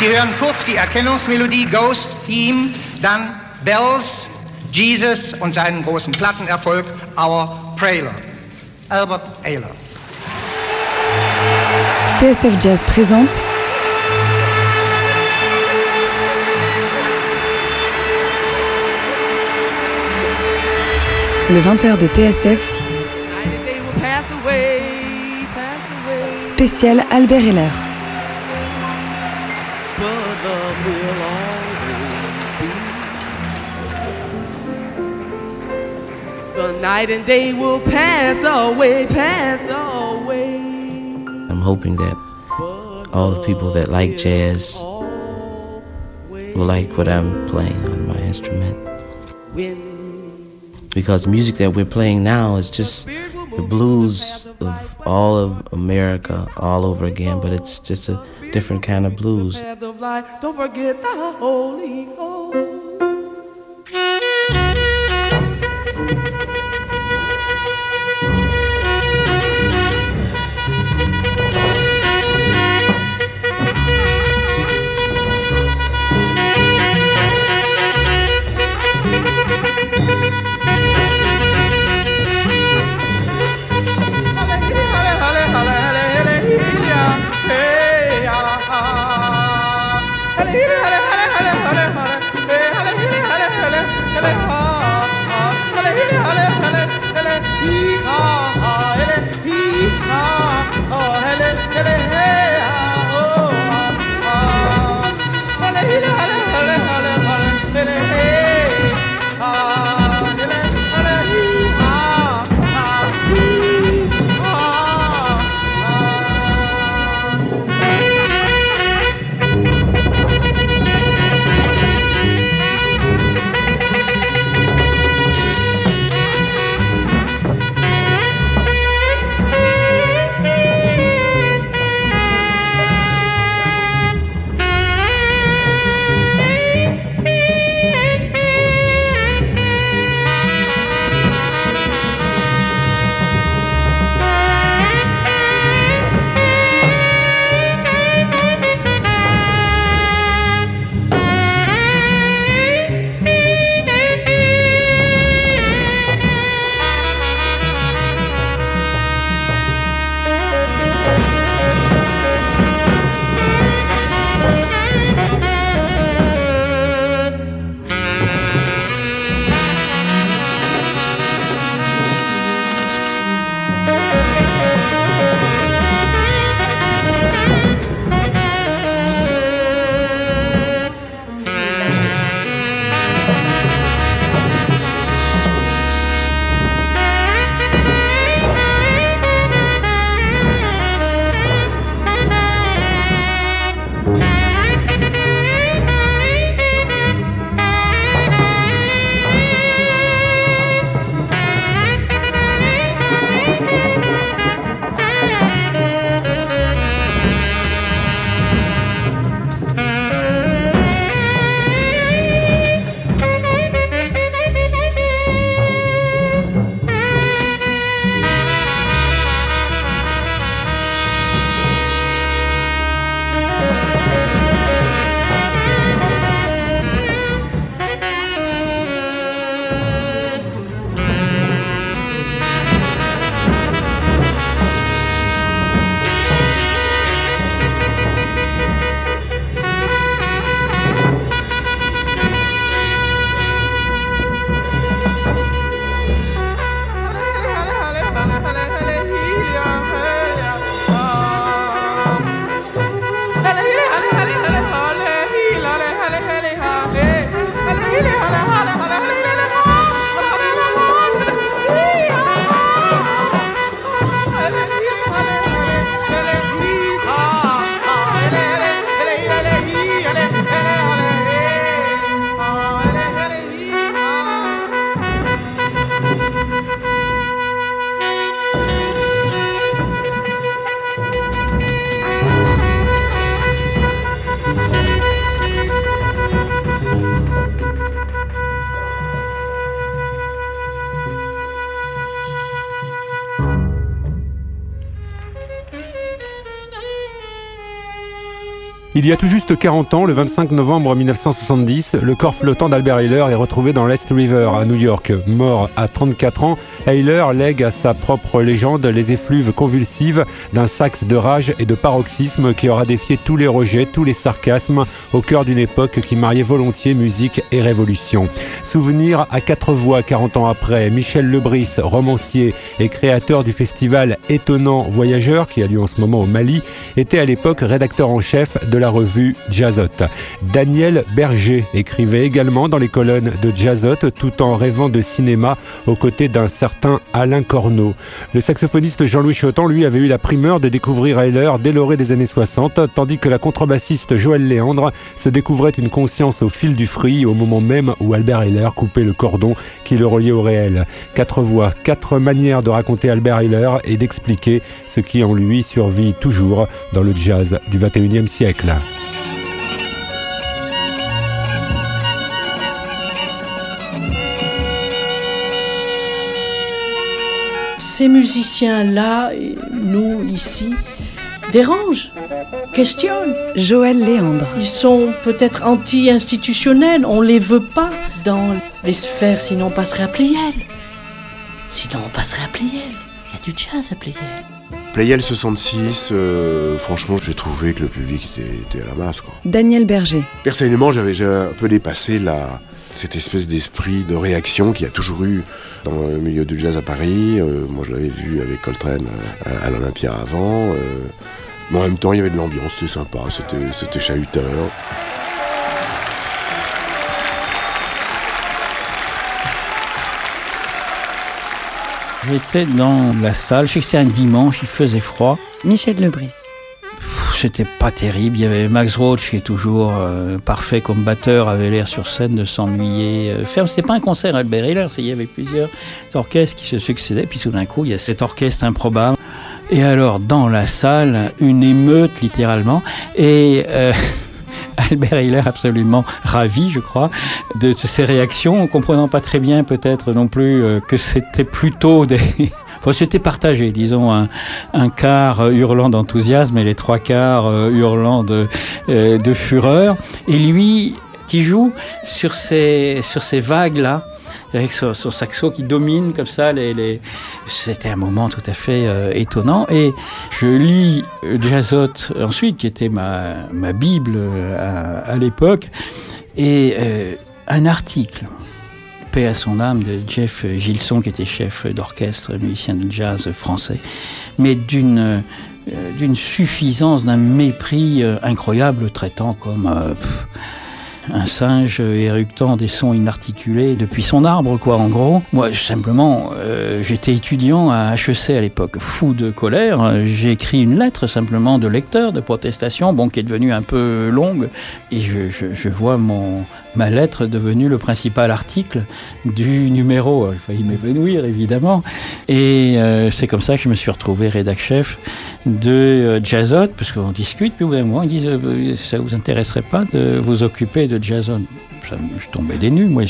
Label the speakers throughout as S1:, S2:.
S1: Sie hören kurz die Erkennungsmelodie Ghost Theme, dann Bells, Jesus und seinen großen Plattenerfolg Our Prailer. Albert Ayler.
S2: TSF Jazz présente le 20h de TSF spécial Albert Heller.
S3: Night and day will pass away, pass away.
S4: I'm hoping that all the people that like jazz will like what I'm playing on my instrument. Because the music that we're playing now is just the blues of all of America all over again, but it's just a different kind of blues.
S3: Don't forget the Holy Ghost.
S5: Il y a tout juste 40 ans, le 25 novembre 1970, le corps flottant d'Albert Ayler est retrouvé dans l'Est River à New York. Mort à 34 ans, Ayler lègue à sa propre légende les effluves convulsives d'un sax de rage et de paroxysme qui aura défié tous les rejets, tous les sarcasmes au cœur d'une époque qui mariait volontiers musique et révolution. Souvenir à quatre voix 40 ans après, Michel Lebris, romancier et créateur du festival Étonnant Voyageur qui a lieu en ce moment au Mali, était à l'époque rédacteur en chef de la revue Jazzot. Daniel Berger écrivait également dans les colonnes de Jazzot tout en rêvant de cinéma aux côtés d'un certain Alain Corneau. Le saxophoniste Jean-Louis Chotan, lui, avait eu la primeur de découvrir Ayler dès l'orée des années 60, tandis que la contrebassiste Joël Léandre se découvrait une conscience au fil du fruit au moment même où Albert Ayler coupait le cordon qui le reliait au réel. Quatre voix, quatre manières de raconter Albert Ayler et d'expliquer ce qui en lui survit toujours dans le jazz du 21e siècle.
S6: Ces musiciens-là, nous ici, dérangent, questionnent.
S2: Joël Léandre.
S6: Ils sont peut-être anti-institutionnels, on les veut pas dans les sphères, sinon on passerait à Pliel. Sinon on passerait à Pliel. Il y a du jazz à Pliel.
S7: Playel 66, euh, franchement, j'ai trouvé que le public était, était à la masse. Quoi.
S2: Daniel Berger.
S7: Personnellement, j'avais déjà un peu dépassé la, cette espèce d'esprit de réaction qu'il y a toujours eu dans le milieu du jazz à Paris. Euh, moi, je l'avais vu avec Coltrane à, à l'Olympia avant. Euh, mais en même temps, il y avait de l'ambiance, c'était sympa, c'était, c'était chahuteur.
S8: J'étais dans la salle, je sais que c'est un dimanche, il faisait froid.
S2: Michel Lebris.
S8: C'était pas terrible. Il y avait Max Roach qui est toujours euh, parfait comme batteur, avait l'air sur scène de s'ennuyer. Euh, ferme, c'était pas un concert Albert Hiller, il y avait plusieurs orchestres qui se succédaient. Puis tout d'un coup, il y a cet orchestre improbable. Et alors, dans la salle, une émeute littéralement. Et euh, Albert Hiller absolument ravi, je crois, de ces réactions, en comprenant pas très bien peut-être non plus euh, que c'était plutôt des... Enfin, c'était partagé, disons, un, un quart euh, hurlant d'enthousiasme et les trois quarts euh, hurlant de, de fureur. Et lui, qui joue sur ces, sur ces vagues-là, avec son, saxo qui domine comme ça les, c'était un moment tout à fait euh, étonnant. Et je lis euh, Jazzot ensuite qui était ma, bible euh, à, l'époque. Et un article paix à son âme de Jeff Gilson qui était chef d'orchestre musicien de jazz français mais d'une suffisance d'un mépris incroyable le traitant comme un singe éructant des sons inarticulés depuis son arbre, quoi, en gros. Moi, simplement, euh, j'étais étudiant à HEC à l'époque, fou de colère. J'ai écrit une lettre simplement de lecteur, de protestation, bon, qui est devenue un peu longue, et je, vois mon ma lettre devenue le principal article du numéro. Il failli m'évanouir, évidemment. Et euh, c'est comme ça que je me suis retrouvé rédac chef de euh, Jazzot, parce qu'on discute, puis au bout d'un moment, ils disent euh, ça vous intéresserait pas de vous occuper de Jazzot je tombais des nues. Moi,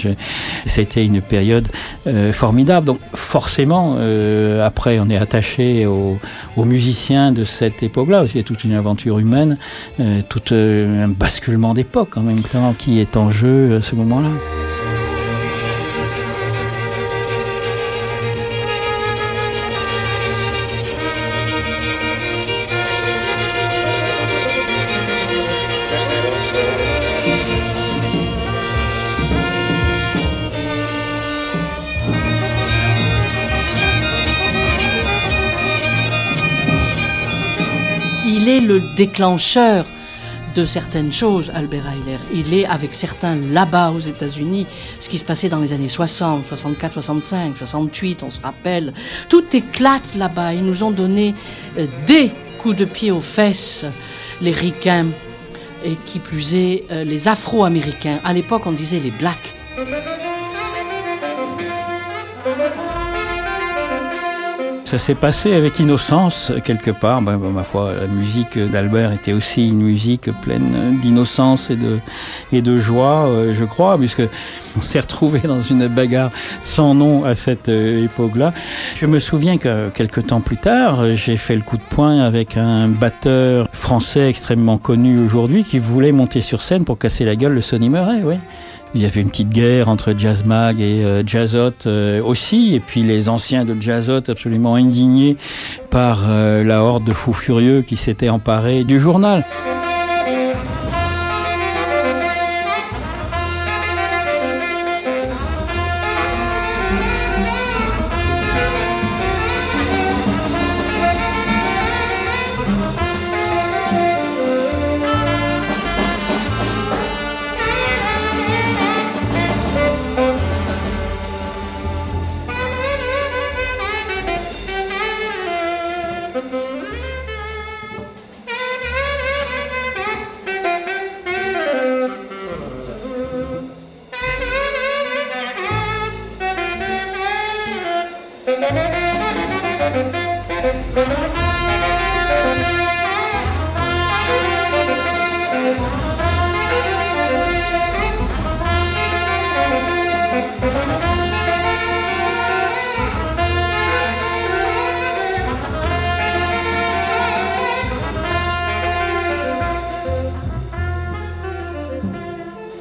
S8: c'était une période euh, formidable. Donc, forcément, euh, après, on est attaché aux, aux, musiciens de cette époque-là. Il y a toute une aventure humaine, euh, tout euh, un basculement d'époque en même temps qui est en jeu à ce moment-là.
S6: Déclencheur de certaines choses, Albert Ayler. Il est avec certains là-bas aux États-Unis, ce qui se passait dans les années 60, 64, 65, 68, on se rappelle. Tout éclate là-bas. Ils nous ont donné euh, des coups de pied aux fesses, les ricains, et qui plus est, euh, les Afro-Américains. À l'époque, on disait les Blacks.
S8: Ça s'est passé avec innocence, quelque part. Ben, ben, ma foi, la musique d'Albert était aussi une musique pleine d'innocence et de, et de joie, euh, je crois, puisque on s'est retrouvé dans une bagarre sans nom à cette euh, époque-là. Je me souviens que quelques temps plus tard, j'ai fait le coup de poing avec un batteur français extrêmement connu aujourd'hui qui voulait monter sur scène pour casser la gueule de Sonny Murray, oui. Il y avait une petite guerre entre Jazz Mag et euh, Jazzot euh, aussi, et puis les anciens de Jazzot absolument indignés par euh, la horde de fous furieux qui s'était emparée du journal.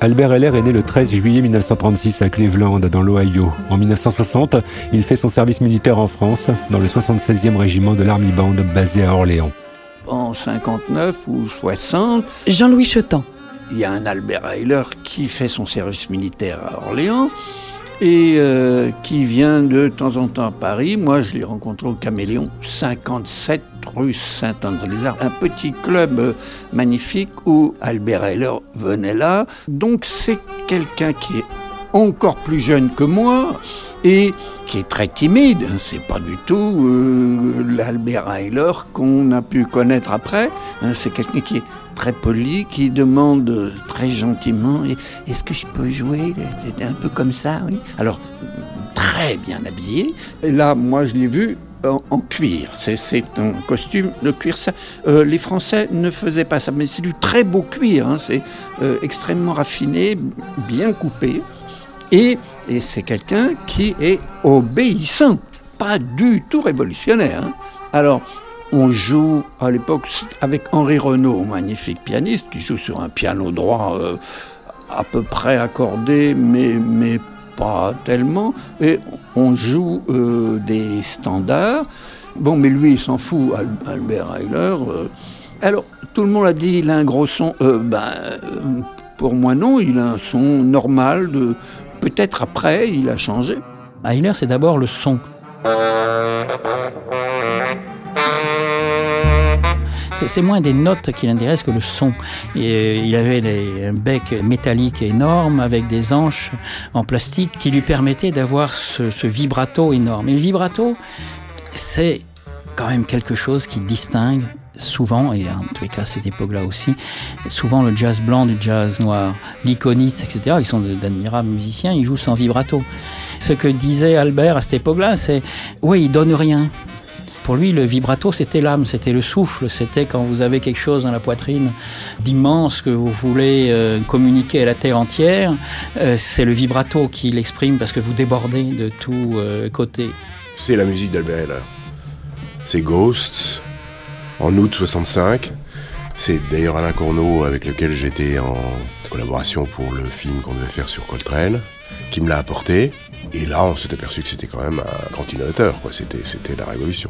S5: Albert Heller est né le 13 juillet 1936 à Cleveland, dans l'Ohio. En 1960, il fait son service militaire en France, dans le 76e régiment de l'Army Band, basé à Orléans.
S9: En 59 ou 60,
S2: Jean-Louis Chetan.
S9: il y a un Albert Heiler qui fait son service militaire à Orléans et euh, qui vient de temps en temps à Paris. Moi, je l'ai rencontré au Caméléon, 57 rue Saint-André-les-Arts, un petit club euh, magnifique où Albert Heiler venait là. Donc c'est quelqu'un qui est encore plus jeune que moi et qui est très timide. C'est pas du tout euh, l'Albert Heiler qu'on a pu connaître après. Hein, c'est quelqu'un qui est très poli, qui demande très gentiment Est-ce que je peux jouer? C'était un peu comme ça, oui. Alors, très bien habillé. Là, moi, je l'ai vu en, cuir. C'est- un costume de cuir. Ça, euh, les Français ne faisaient pas ça, mais c'est du très beau cuir. hein. C'est euh, extrêmement raffiné, bien coupé. Et, et c'est quelqu'un qui est obéissant, pas du tout révolutionnaire. hein. Alors, on joue à l'époque avec Henri Renaud, magnifique pianiste, qui joue sur un piano droit euh, à peu près accordé, mais, mais pas tellement. Et on joue euh, des standards. Bon, mais lui, il s'en fout, Al- Albert Heiler. euh. Alors, tout le monde a dit, il a un gros son. Ben, pour moi, non, il a un son normal. De... Peut-être après, il a changé.
S8: Heiler, c'est d'abord le son. C'est- moins des notes qui l'intéressent que le son. Et, euh, il avait un bec métallique énorme avec des hanches en plastique qui lui permettaient d'avoir ce, vibrato énorme. Et le vibrato, c'est quand même quelque chose qui distingue souvent, et en tous les cas à cette époque-là aussi, souvent le jazz blanc du jazz noir. L'iconiste, etc., ils sont d'admirables musiciens, ils jouent sans vibrato. Ce que disait Albert à cette époque-là, c'est oui, il donne rien. Pour lui, le vibrato, c'était l'âme, c'était le souffle, c'était quand vous avez quelque chose dans la poitrine d'immense que vous voulez euh, communiquer à la terre entière, euh, c'est le vibrato qui l'exprime parce que vous débordez de tous euh, côtés.
S7: C'est la musique d'Albert. C'est Ghost, en août 65. C'est d'ailleurs Alain Corneau, avec lequel j'étais en collaboration pour le film qu'on devait faire sur Coltrane, qui me l'a apporté. Et là, on s'est aperçu que c'était quand même un grand innovateur, quoi. C'était, c'était la révolution.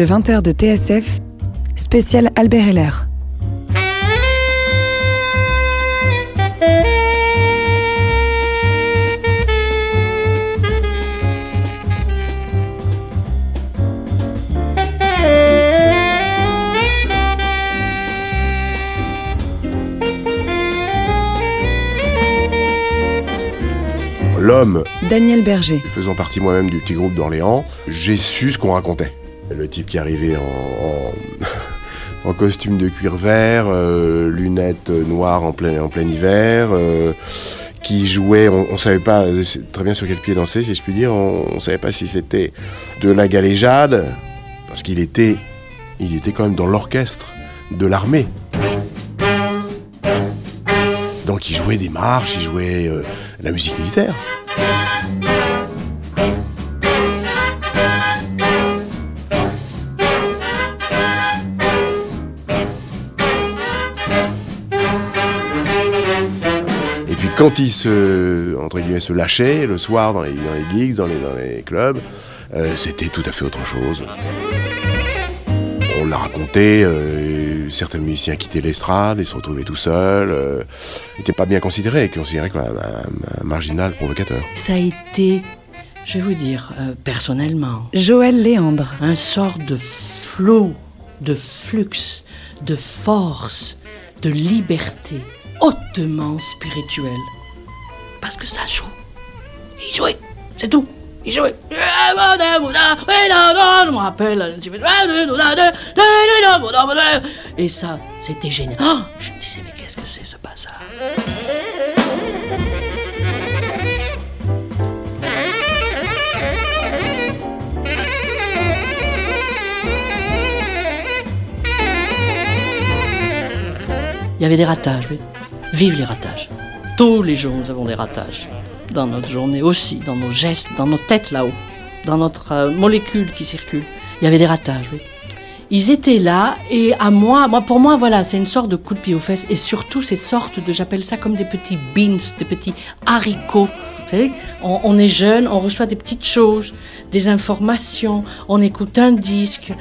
S2: Le 20h de TSF, spécial Albert Heller.
S7: L'homme,
S2: Daniel Berger.
S7: faisant partie moi-même du petit groupe d'Orléans, j'ai su ce qu'on racontait. Le type qui arrivait en, costume de cuir vert, euh, lunettes noires en plein, en plein hiver, euh, qui jouait, on ne savait pas très bien sur quel pied danser, si je puis dire, on ne savait pas si c'était de la galéjade, parce qu'il était, il était quand même dans l'orchestre de l'armée. Donc il jouait des marches, il jouait euh, la musique militaire. Quand il se, entre guillemets, se lâchait le soir dans les, dans les gigs, dans les, dans les clubs, euh, c'était tout à fait autre chose. On l'a raconté, euh, certains musiciens quittaient l'estrade, ils se retrouvaient tout seuls, euh, n'étaient pas bien considérés, considérés comme un, un- un marginal provocateur.
S6: Ça a été, je vais vous dire, euh, personnellement,
S2: Joël Léandre.
S6: un sort de flot, de flux, de force, de liberté hautement spirituelle. Parce que ça joue. Il jouait, c'est tout. Il jouait. Je me rappelle. Et ça, c'était génial. Ah, je me disais, mais qu'est-ce que c'est ce bazar? Il y avait des ratages, oui. Vive les ratages. Tous les jours, nous avons des ratages. Dans notre journée aussi, dans nos gestes, dans nos têtes là-haut, dans notre euh, molécule qui circule. Il y avait des ratages, oui. Ils étaient là et à moi, moi pour moi, voilà, c'est une sorte de coup de pied aux fesses et surtout ces sortes de, j'appelle ça comme des petits beans, des petits haricots. Vous savez, on, on est jeune, on reçoit des petites choses, des informations, on écoute un disque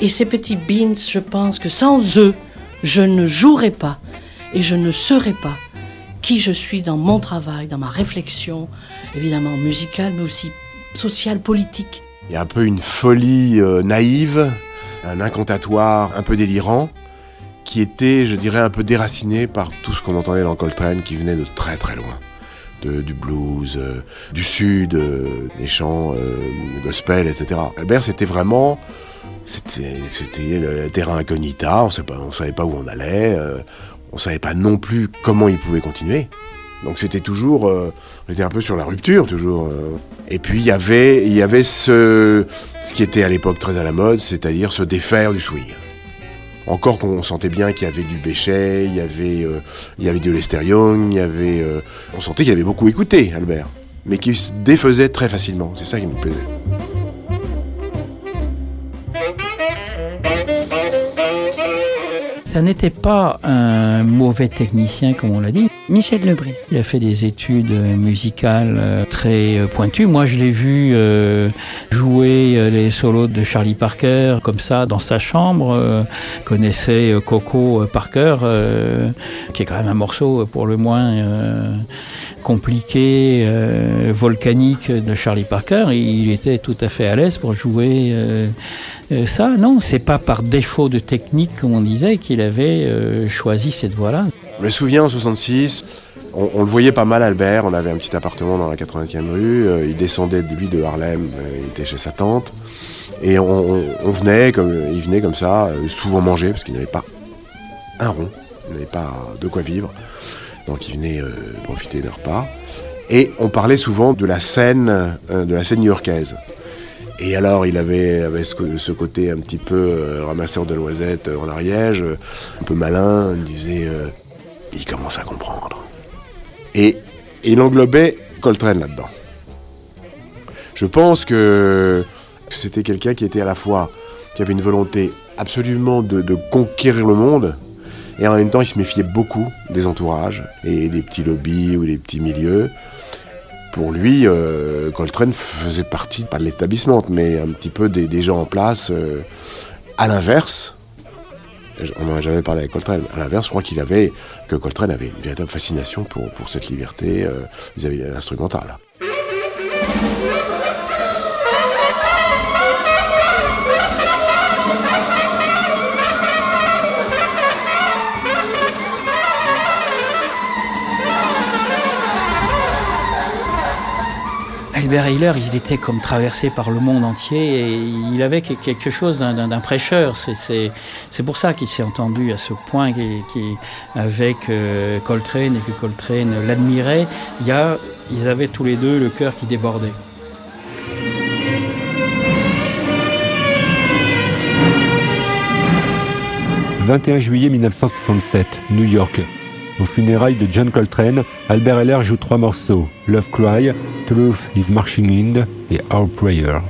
S6: et ces petits beans, je pense que sans eux, je ne jouerais pas et je ne serais pas qui je suis dans mon travail, dans ma réflexion, évidemment musicale, mais aussi sociale, politique.
S7: Il y a un peu une folie euh, naïve, un incantatoire un peu délirant, qui était, je dirais, un peu déraciné par tout ce qu'on entendait dans Coltrane qui venait de très très loin. De- du blues, euh, du sud, euh, des chants gospel, etc. Albert, c'était vraiment. C'était le terrain incognita, on ne savait pas où on allait, on ne savait pas non plus comment il pouvait continuer. Donc c'était toujours, euh, on était un peu sur la rupture toujours. euh. Et puis il y avait, y avait ce, ce qui était à l'époque très à la mode, c'est-à-dire se défaire du swing. Encore qu'on sentait bien qu'il y avait du Béchet, il y avait, euh, il y avait du Lester il y avait, on sentait qu'il avait beaucoup écouté Albert, mais qu'il se défaisait très facilement. C'est ça qui me plaisait.
S8: Ça n'était pas un mauvais technicien, comme on l'a dit.
S2: Michel Lebris.
S8: Il a fait des études euh, musicales euh, très euh, pointues. Moi, je l'ai vu jouer les solos de Charlie Parker comme ça dans sa chambre. Euh, connaissait Coco Parker, qui est quand même un morceau pour le moins compliqué, euh, volcanique de Charlie Parker. Il était tout à fait à l'aise pour jouer euh, euh, ça. Non, c'est pas par défaut de technique, comme on disait, qu'il avait choisi cette voie-là.
S7: Je me souviens en 66, on, le voyait pas mal Albert, on avait un petit appartement dans la 80e rue, il descendait de lui de Harlem, il était chez sa tante, et on, venait, comme, il venait comme ça, souvent manger, parce qu'il n'avait pas un rond, il n'avait pas de quoi vivre, donc il venait euh, profiter d'un repas, et on parlait souvent de la scène, euh, de la scène new-yorkaise. Et alors, il avait, avait ce, côté un petit peu euh, ramasseur de noisettes euh, en Ariège, un peu malin, il disait il commence à comprendre. Et il englobait Coltrane là-dedans. Je pense que c'était quelqu'un qui était à la fois, qui avait une volonté absolument de conquérir le monde, et en même temps il se méfiait beaucoup des entourages et des petits lobbies ou des petits milieux. pour lui, euh, Coltrane faisait partie, pas de l'établissement, mais un petit peu des, gens en place. Euh, à l'inverse, on n'en a jamais parlé avec Coltrane, à l'inverse, je crois qu'il avait, que Coltrane avait une véritable fascination pour, pour cette liberté euh, vis-à-vis de l'instrumental.
S8: Albert Heiler, il était comme traversé par le monde entier et il avait quelque chose d'un prêcheur. C'est pour ça qu'il s'est entendu à ce point avec euh, Coltrane et que Coltrane l'admirait. Ils avaient tous les deux le cœur qui débordait.
S5: « 21 juillet 1967, New York. Aux funérailles de John Coltrane, Albert Heller joue trois morceaux Love Cry, Truth is Marching In et Our Prayer.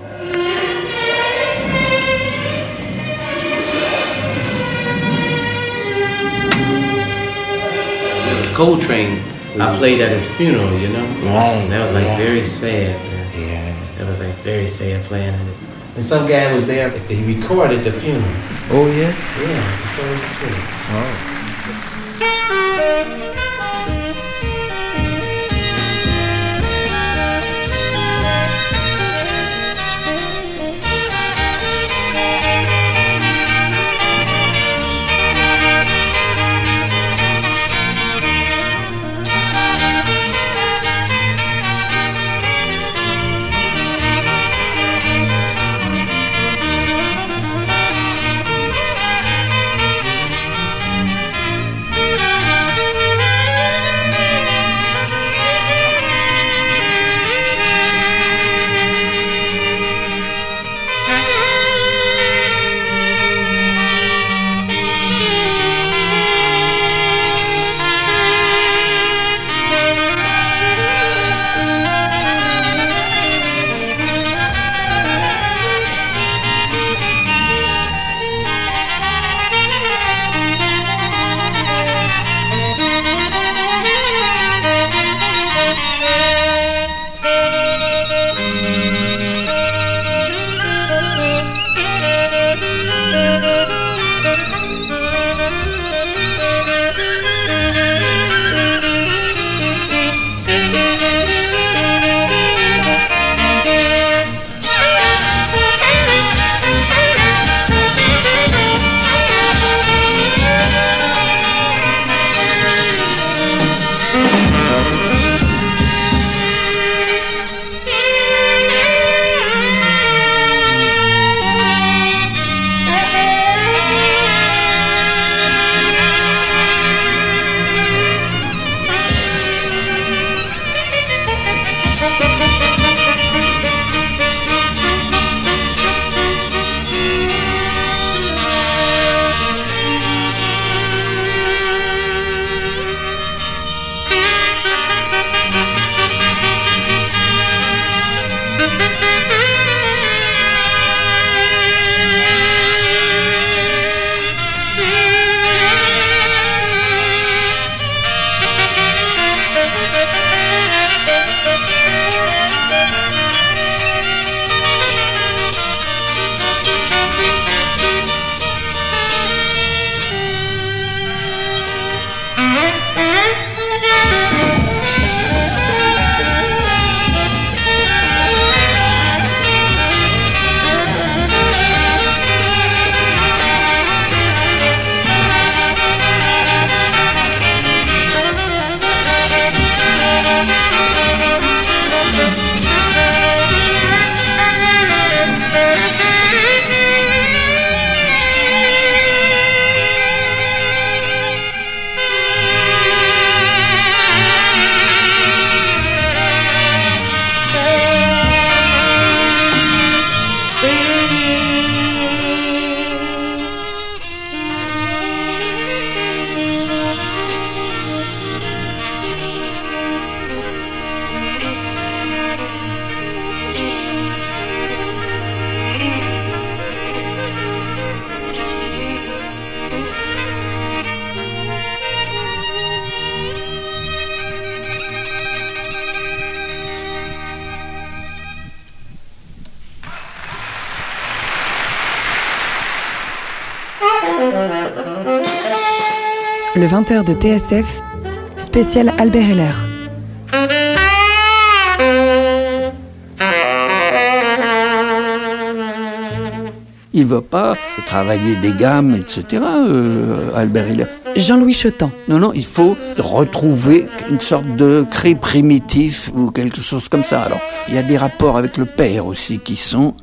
S4: Coltrane, I played at his funeral, you know?
S10: Right.
S4: That was like
S10: yeah.
S4: very sad. Man.
S10: Yeah.
S4: That was like very sad playing at his. And some guy was there, he recorded the funeral.
S10: Oh, yeah?
S4: Yeah, he recorded the funeral.
S10: Oh.
S2: Le 20h de TSF, spécial Albert Heller.
S9: Il ne va pas travailler des gammes, etc., euh, Albert Hiller.
S2: Jean-Louis Chotan.
S9: Non, non, il faut retrouver une sorte de cri primitif ou quelque chose comme ça. Alors, il y a des rapports avec le père aussi qui sont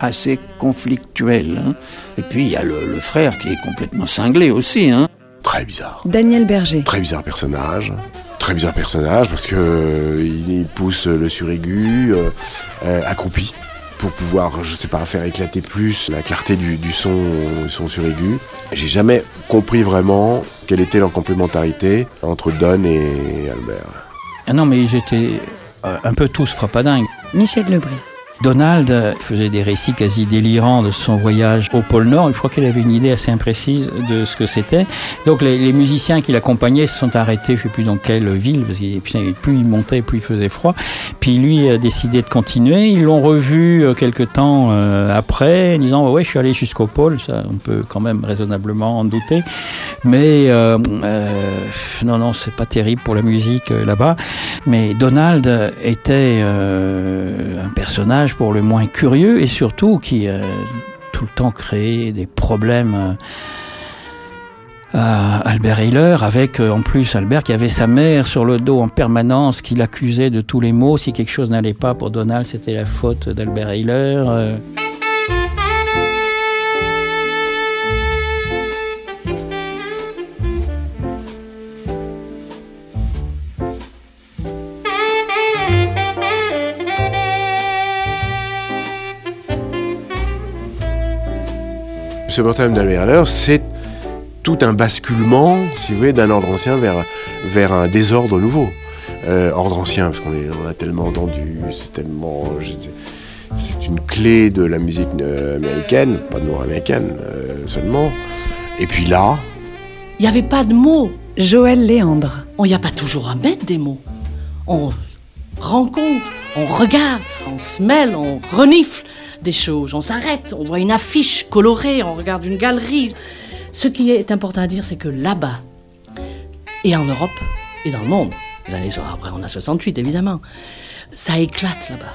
S9: assez conflictuels. hein. Et puis, il y a le, le frère qui est complètement cinglé aussi. Hein.
S7: Très bizarre.
S2: Daniel Berger.
S7: Très bizarre personnage. Très bizarre personnage parce que euh, il pousse le suraigu euh, euh, accroupi pour pouvoir, je sais pas, faire éclater plus la clarté du, du son, son suraigu. J'ai jamais compris vraiment quelle était leur complémentarité entre Don et Albert.
S8: Ah non, mais j'étais un peu tous frappadingues.
S2: Michel Lebris.
S8: Donald euh, faisait des récits quasi délirants de son voyage au pôle Nord. Je crois qu'il avait une idée assez imprécise de ce que c'était. Donc les, les musiciens qui l'accompagnaient se sont arrêtés, je ne sais plus dans quelle ville, parce que plus il montait, plus il faisait froid. Puis lui a décidé de continuer. Ils l'ont revu euh, quelque temps euh, après, en disant ouais, je suis allé jusqu'au pôle. Ça, on peut quand même raisonnablement en douter. Mais euh, euh, non, non, c'est pas terrible pour la musique là-bas. Mais Donald était euh, un personnage pour le moins curieux et surtout qui euh, tout le temps créait des problèmes. euh, à Albert Hiller, avec euh, en plus Albert qui avait sa mère sur le dos en permanence, qui l'accusait de tous les maux. Si quelque chose n'allait pas pour Donald, c'était la faute d'Albert Hiller.
S7: Ce baptême d'Albert Haller, c'est tout un basculement, si vous voulez, d'un ordre ancien vers, vers un désordre nouveau. Euh, ordre ancien, parce qu'on on a tellement entendu, c'est tellement. C'est une clé de la musique euh, américaine, pas nord-américaine euh, seulement. Et puis là,
S6: Il n'y avait pas de mots.
S2: Joël Léandre.
S6: On n'y a pas toujours à mettre des mots. On rencontre, on regarde, on se mêle, on renifle des choses, on s'arrête, on voit une affiche colorée, on regarde une galerie. Ce qui est important à dire, c'est que là-bas, et en Europe, et dans le monde, les années après on a 68 évidemment, ça éclate là-bas.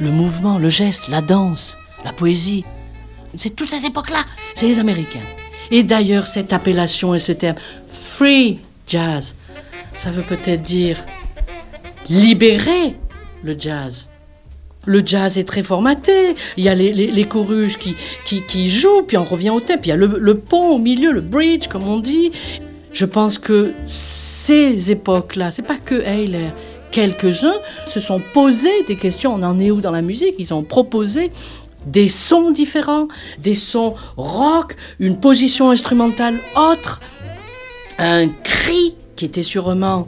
S6: Le mouvement, le geste, la danse, la poésie, c'est toutes ces époques-là, c'est les Américains. Et d'ailleurs, cette appellation et ce terme, free jazz, ça veut peut-être dire libérer le jazz. Le jazz est très formaté. Il y a les, les, les qui, qui, qui jouent, puis on revient au thème. Puis il y a le, le pont au milieu, le bridge, comme on dit. Je pense que ces époques-là, c'est pas que Heiler, quelques-uns se sont posés des questions. On en est où dans la musique? Ils ont proposé des sons différents, des sons rock, une position instrumentale autre, un cri qui était sûrement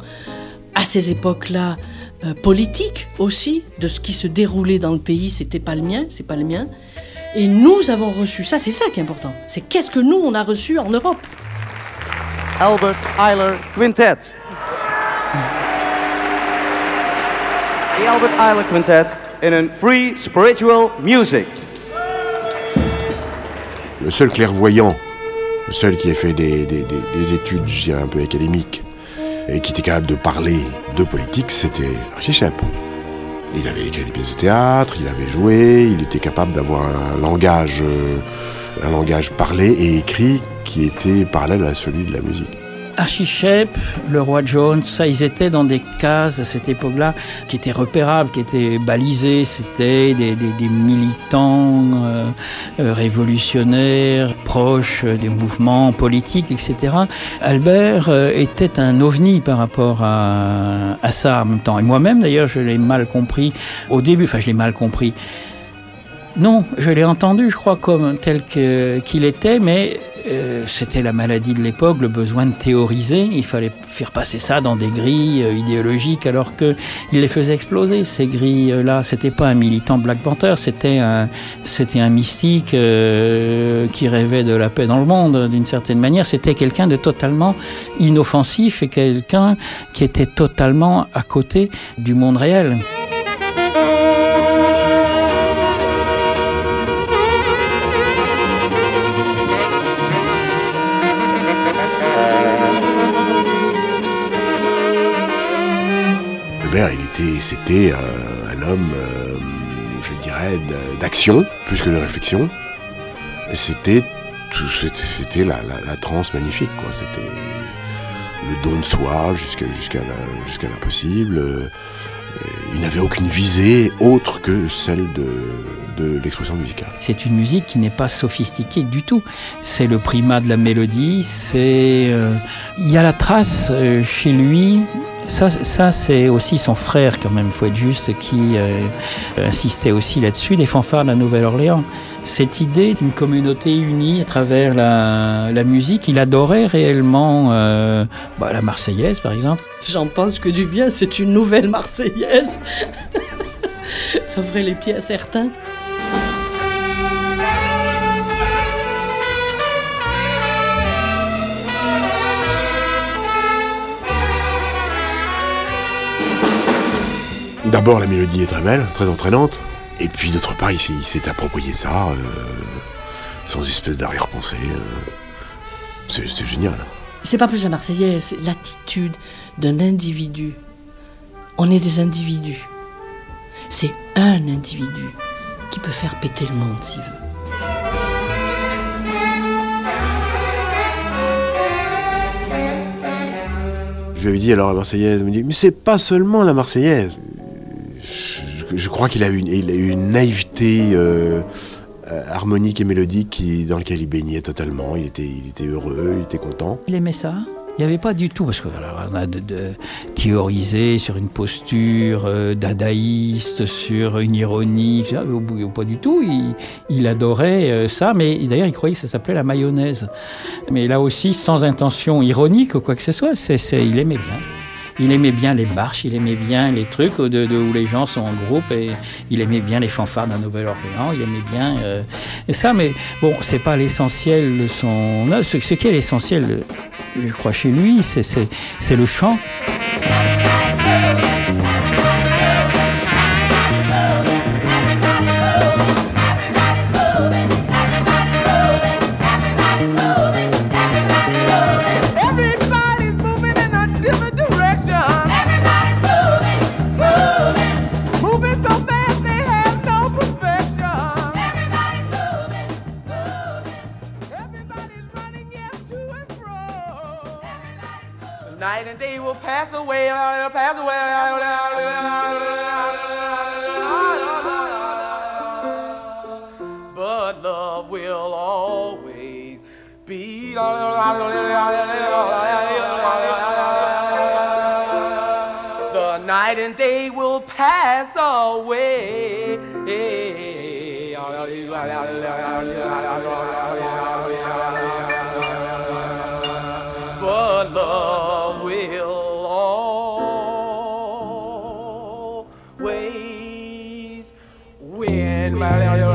S6: à ces époques-là euh, politique aussi de ce qui se déroulait dans le pays. C'était pas le mien, c'est pas le mien. Et nous avons reçu ça. C'est ça qui est important. C'est qu'est-ce que nous on a reçu en Europe.
S10: Albert Eiler Quintet. The Albert Eiler Quintet in a free spiritual music.
S7: le seul clairvoyant, le seul qui ait fait des, des- des- des études, je dirais, un peu académiques, et qui était capable de parler de politique, c'était Archie Shepp. Il avait écrit des pièces de théâtre, il avait joué, il était capable d'avoir un langage, euh, un langage parlé et écrit qui était parallèle à celui de la musique.
S8: Archie Shepp, le roi Jones, ça, ils étaient dans des cases à cette époque-là qui étaient repérables, qui étaient balisées. C'était des, des- des militants euh, euh, révolutionnaires, proches euh, des mouvements politiques, etc. Albert euh, était un ovni par rapport à, à ça en même temps. Et moi-même, d'ailleurs, je l'ai mal compris au début. Enfin, je l'ai mal compris. Non, je l'ai entendu, je crois, comme tel qu'il était, mais euh, c'était la maladie de l'époque, le besoin de théoriser. Il fallait faire passer ça dans des grilles euh, idéologiques, alors que il les faisait exploser ces grilles-là. C'était pas un militant Black Panther, c'était un, c'était un mystique euh, qui rêvait de la paix dans le monde, d'une certaine manière. C'était quelqu'un de totalement inoffensif et quelqu'un qui était totalement à côté du monde réel.
S7: Il était, c'était un homme, je dirais, d'action plus que de réflexion. C'était, c'était la, transe magnifique, quoi. C'était le don de soi jusqu'à l'impossible. Euh, il n'avait aucune visée autre que celle de, l'expression musicale.
S8: C'est une musique qui n'est pas sophistiquée du tout. C'est le primat de la mélodie. Euh, il y a la trace euh, chez lui ça, ça c'est aussi son frère, quand même, il faut être juste, qui insistait aussi là-dessus, des fanfares de la Nouvelle-Orléans cette idée d'une communauté unie à travers la, musique. Il adorait réellement euh, bah, la Marseillaise, par exemple.
S6: J'en pense que du bien, c'est une nouvelle Marseillaise. Ça ferait les pieds à certains.
S7: D'abord, la mélodie est très belle, très entraînante. Et puis d'autre part, il s'est approprié ça euh, sans espèce d'arrière-pensée. Euh, c'est génial.
S6: C'est pas plus la Marseillaise, c'est l'attitude d'un individu. On est des individus. C'est un individu qui peut faire péter le monde s'il veut.
S7: Je lui ai dit alors la Marseillaise, il me dit mais c'est pas seulement la Marseillaise je crois qu'il a eu une, naïveté euh, euh, harmonique et mélodique dans laquelle il baignait totalement. Il était, il heureux, il était content.
S8: Il aimait ça il n'y avait pas du tout, parce qu'on a théorisé sur une posture euh, dadaïste, sur une ironie, pas du tout. Il, adorait ça, mais d'ailleurs il croyait que ça s'appelait la mayonnaise. Mais là aussi, sans intention ironique ou quoi que ce soit, il aimait bien. Il aimait bien les marches, il aimait bien les trucs où les gens sont en groupe et il aimait bien les fanfares d'un Nouvelle-Orléans, il aimait bien euh, ça, mais bon, c'est pas l'essentiel de son Ce, ce qui est l'essentiel, je crois, chez lui, c'est le chant.
S3: will pass away. But love will always be. The night and day will pass away. 来了，来，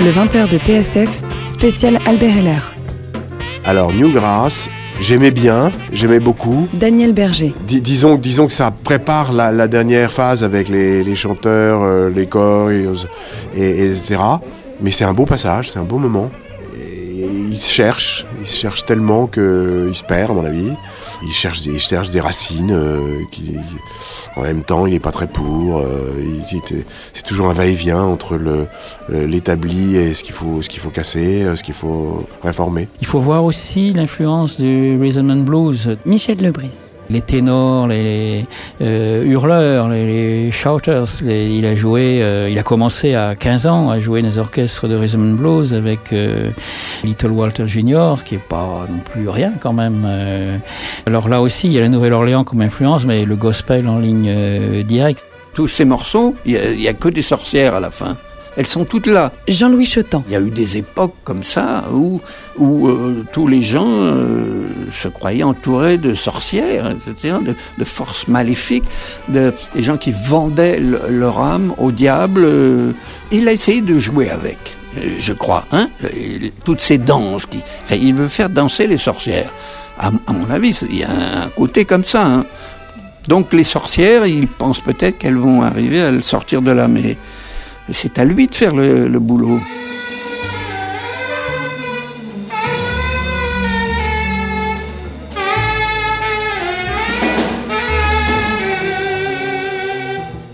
S2: le 20h de TSF, spécial Albert Heller.
S7: Alors, Newgrass, j'aimais bien, j'aimais beaucoup.
S2: Daniel Berger.
S7: Dis- disons, disons que ça prépare la, la dernière phase avec les, les chanteurs, euh, les chœurs, et, et- etc. Mais c'est un beau passage, c'est un beau moment. Et il se cherche, il se cherche tellement qu'il se perd, à mon avis. Il cherche des, racines. euh, qui, en même temps, il n'est pas très pour. euh, c'est toujours un va-et-vient entre l'établi et ce qu'il faut, ce qu'il faut casser, euh, ce qu'il faut réformer.
S8: Il faut voir aussi l'influence du rhythm and blues.
S2: Michel Lebris.
S8: Les ténors, les euh, hurleurs, les, shouters. il a joué, euh, il a commencé à 15 ans à jouer dans les orchestres de rhythm and blues avec euh, Little Walter Jr., qui est pas non plus rien quand même. Alors là aussi, il y a la Nouvelle-Orléans comme influence, mais le gospel en ligne directe.
S9: Tous ces morceaux, il n'y a, que des sorcières à la fin. Elles sont toutes là.
S2: Jean-Louis Chotan.
S9: Il y a eu des époques comme ça où, où euh, tous les gens euh, se croyaient entourés de sorcières, etc., de, de forces maléfiques, de, des gens qui vendaient le- leur âme au diable. euh. il a essayé de jouer avec, je crois, hein, toutes ces danses. Qui, enfin, il veut faire danser les sorcières. À, à mon avis, il y a un côté comme ça. hein. Donc les sorcières, ils pensent peut-être qu'elles vont arriver à le sortir de là, mais c'est à lui de faire le- boulot.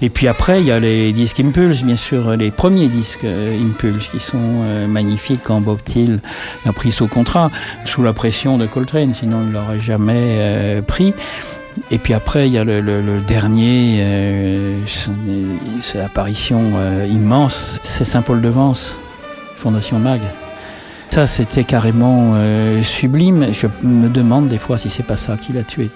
S8: Et puis après, il y a les disques Impulse, bien sûr, les premiers disques euh, Impulse qui sont euh, magnifiques quand Bob Thiel a pris ce contrat sous la pression de Coltrane, sinon il ne l'aurait jamais euh, pris. Et puis après, il y a le, dernier, euh, c'est l'apparition euh, immense, c'est Saint-Paul de Vence, Fondation Mag. Ça, c'était carrément euh, sublime. Je me demande des fois si c'est pas ça qui l'a tué.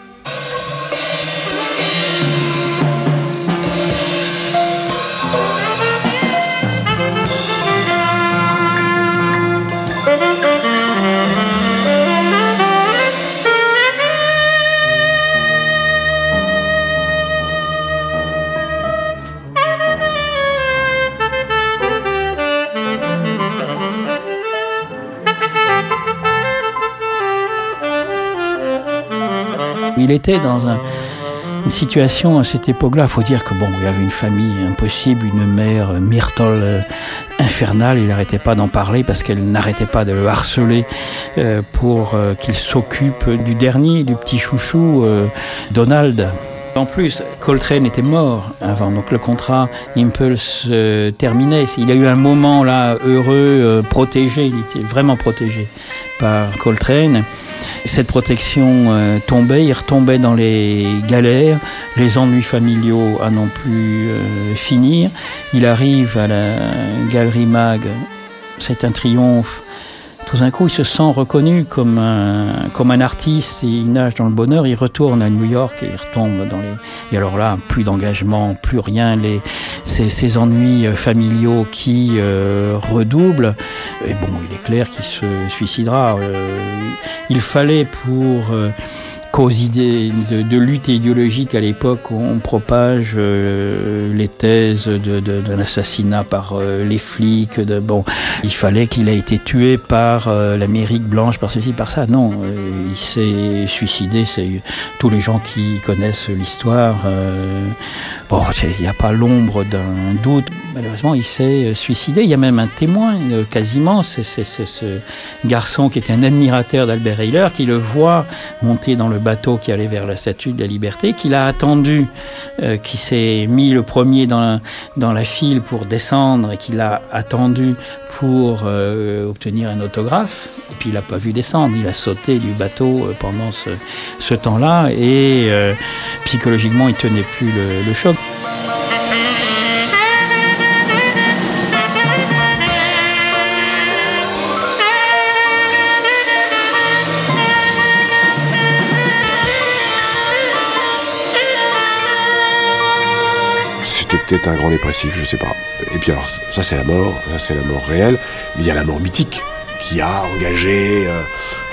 S8: Il était dans un- une situation à cette époque-là. Il faut dire que bon, il avait une famille impossible, une mère Myrtle euh, infernale. Il n'arrêtait pas d'en parler parce qu'elle n'arrêtait pas de le harceler euh, pour euh, qu'il s'occupe du dernier, du petit chouchou Donald. En plus, Coltrane était mort avant, donc le contrat Impulse euh, terminait. Il a eu un moment là heureux, euh, protégé, il était vraiment protégé par Coltrane. Cette protection euh, tombait, il retombait dans les galères, les ennuis familiaux à non plus euh, finir. Il arrive à la Galerie Mag, c'est un triomphe. Tout d'un coup, il se sent reconnu comme un, comme un artiste, il nage dans le bonheur, il retourne à New York et il retombe dans les... Et alors là, plus d'engagement, plus rien, les, ces, ces ennuis euh, familiaux qui euh, redoublent. Et bon, il est clair qu'il se suicidera. Euh, il fallait pour... euh, cause idée de, lutte idéologique à l'époque où on propage euh, les thèses d'un assassinat par euh, les flics. Bon, il fallait qu'il ait été tué par euh, l'Amérique blanche, par ceci, par ça. Non, il s'est suicidé. C'est tous les gens qui connaissent l'histoire. bon, il n'y a pas l'ombre d'un doute. Malheureusement, il s'est suicidé. Il y a même un témoin, quasiment. C'est, ce garçon qui était un admirateur d'Albert Ayler, qui le voit monter dans le bateau qui allait vers la Statue de la Liberté, qu'il a attendu, euh, qui s'est mis le premier dans la, dans la file pour descendre et qu'il a attendu pour euh, obtenir un autographe. Et puis il n'a pas vu descendre, il a sauté du bateau euh, pendant ce, ce temps-là et euh, psychologiquement il tenait plus le, le choc.
S7: Peut-être un grand dépressif, je sais pas. Et puis alors, ça c'est la mort, ça c'est la mort réelle, mais il y a la mort mythique qui a engagé euh,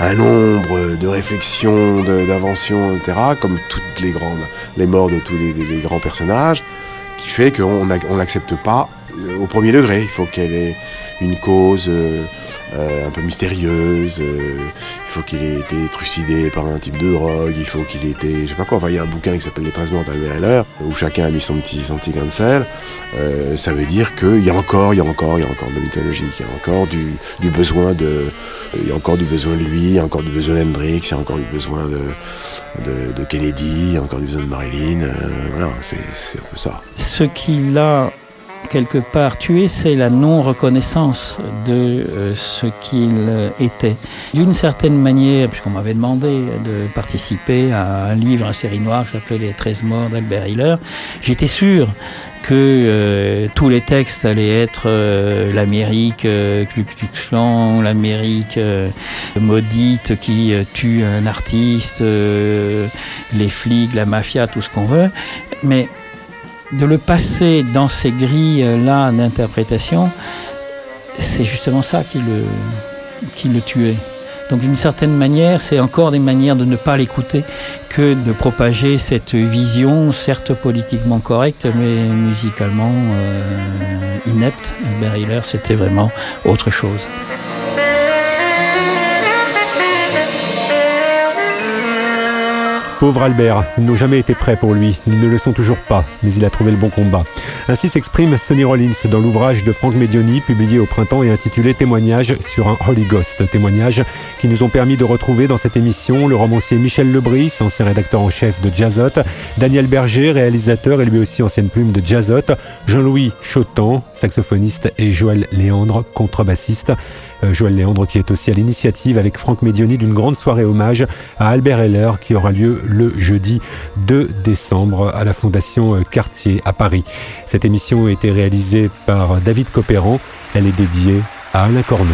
S7: un nombre de réflexions, d'inventions, etc., comme toutes les grandes, les morts de tous les, grands personnages, qui fait qu'on n'a- on l'accepte pas euh, au premier degré. Il faut qu'elle ait une cause euh, euh, un peu mystérieuse. euh, il faut qu'il ait été trucidé par un type de drogue, il faut qu'il ait été, je sais pas quoi. Il y a un bouquin qui s'appelle Les 13 morts d'Albert Heller, où chacun a mis son petit, son petit grain de sel. Ça veut dire qu'il y a encore, il y a encore, il y a encore de mythologie, il y a encore du, besoin de, il y a encore du besoin de lui, il y a encore du besoin d'Hendrix, il y a encore du besoin de, de, Kennedy, il y a encore du besoin de Marilyn. voilà, c'est un peu ça.
S8: Ce qui l'a quelque part tué, c'est la non-reconnaissance de euh, ce qu'il euh, était. D'une certaine manière, puisqu'on m'avait demandé de participer à un livre, une série noire qui s'appelait Les 13 morts d'Albert Hiller, j'étais sûr que euh, tous les textes allaient être euh, l'Amérique euh, l'Amérique maudite qui tue un artiste, les flics, la mafia, tout ce qu'on veut. Mais de le passer dans ces grilles-là d'interprétation, c'est justement ça qui le, qui le tuait. Donc d'une certaine manière, c'est encore des manières de ne pas l'écouter que de propager cette vision, certes politiquement correcte, mais musicalement euh, inepte. Hiller, c'était vraiment autre chose.
S5: Pauvre Albert, ils n'ont jamais été prêts pour lui, ils ne le sont toujours pas, mais il a trouvé le bon combat. Ainsi s'exprime Sonny Rollins dans l'ouvrage de Frank Medioni, publié au printemps et intitulé Témoignages sur un Holy Ghost. Témoignages qui nous ont permis de retrouver dans cette émission le romancier Michel Lebris, ancien rédacteur en chef de Jazzot, Daniel Berger, réalisateur et lui aussi ancienne plume de Jazzot, Jean-Louis Chotan, saxophoniste et Joël Léandre, contrebassiste. Euh, Joël Léandre qui est aussi à l'initiative avec Franck Medioni d'une grande soirée hommage à Albert Heller qui aura lieu le jeudi 2 décembre à la Fondation euh, Cartier à Paris. Cette émission a été réalisée par David Copéran. Elle est dédiée à Alain Corneau.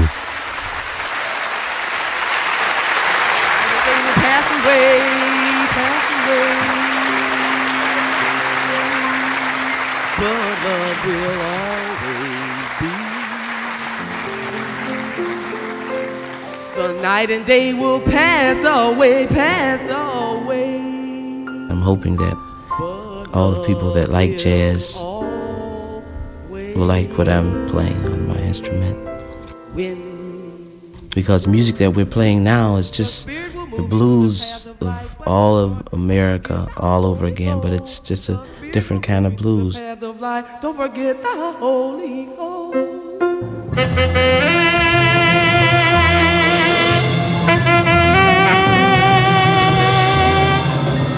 S3: Night and day will pass away, pass away.
S4: Hoping that all the people that like jazz will like what I'm playing on my instrument. Because the music that we're playing now is just the blues of all of America all over again, but it's just a different kind of blues.
S3: Don't forget the Holy Ghost.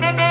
S11: Thank you.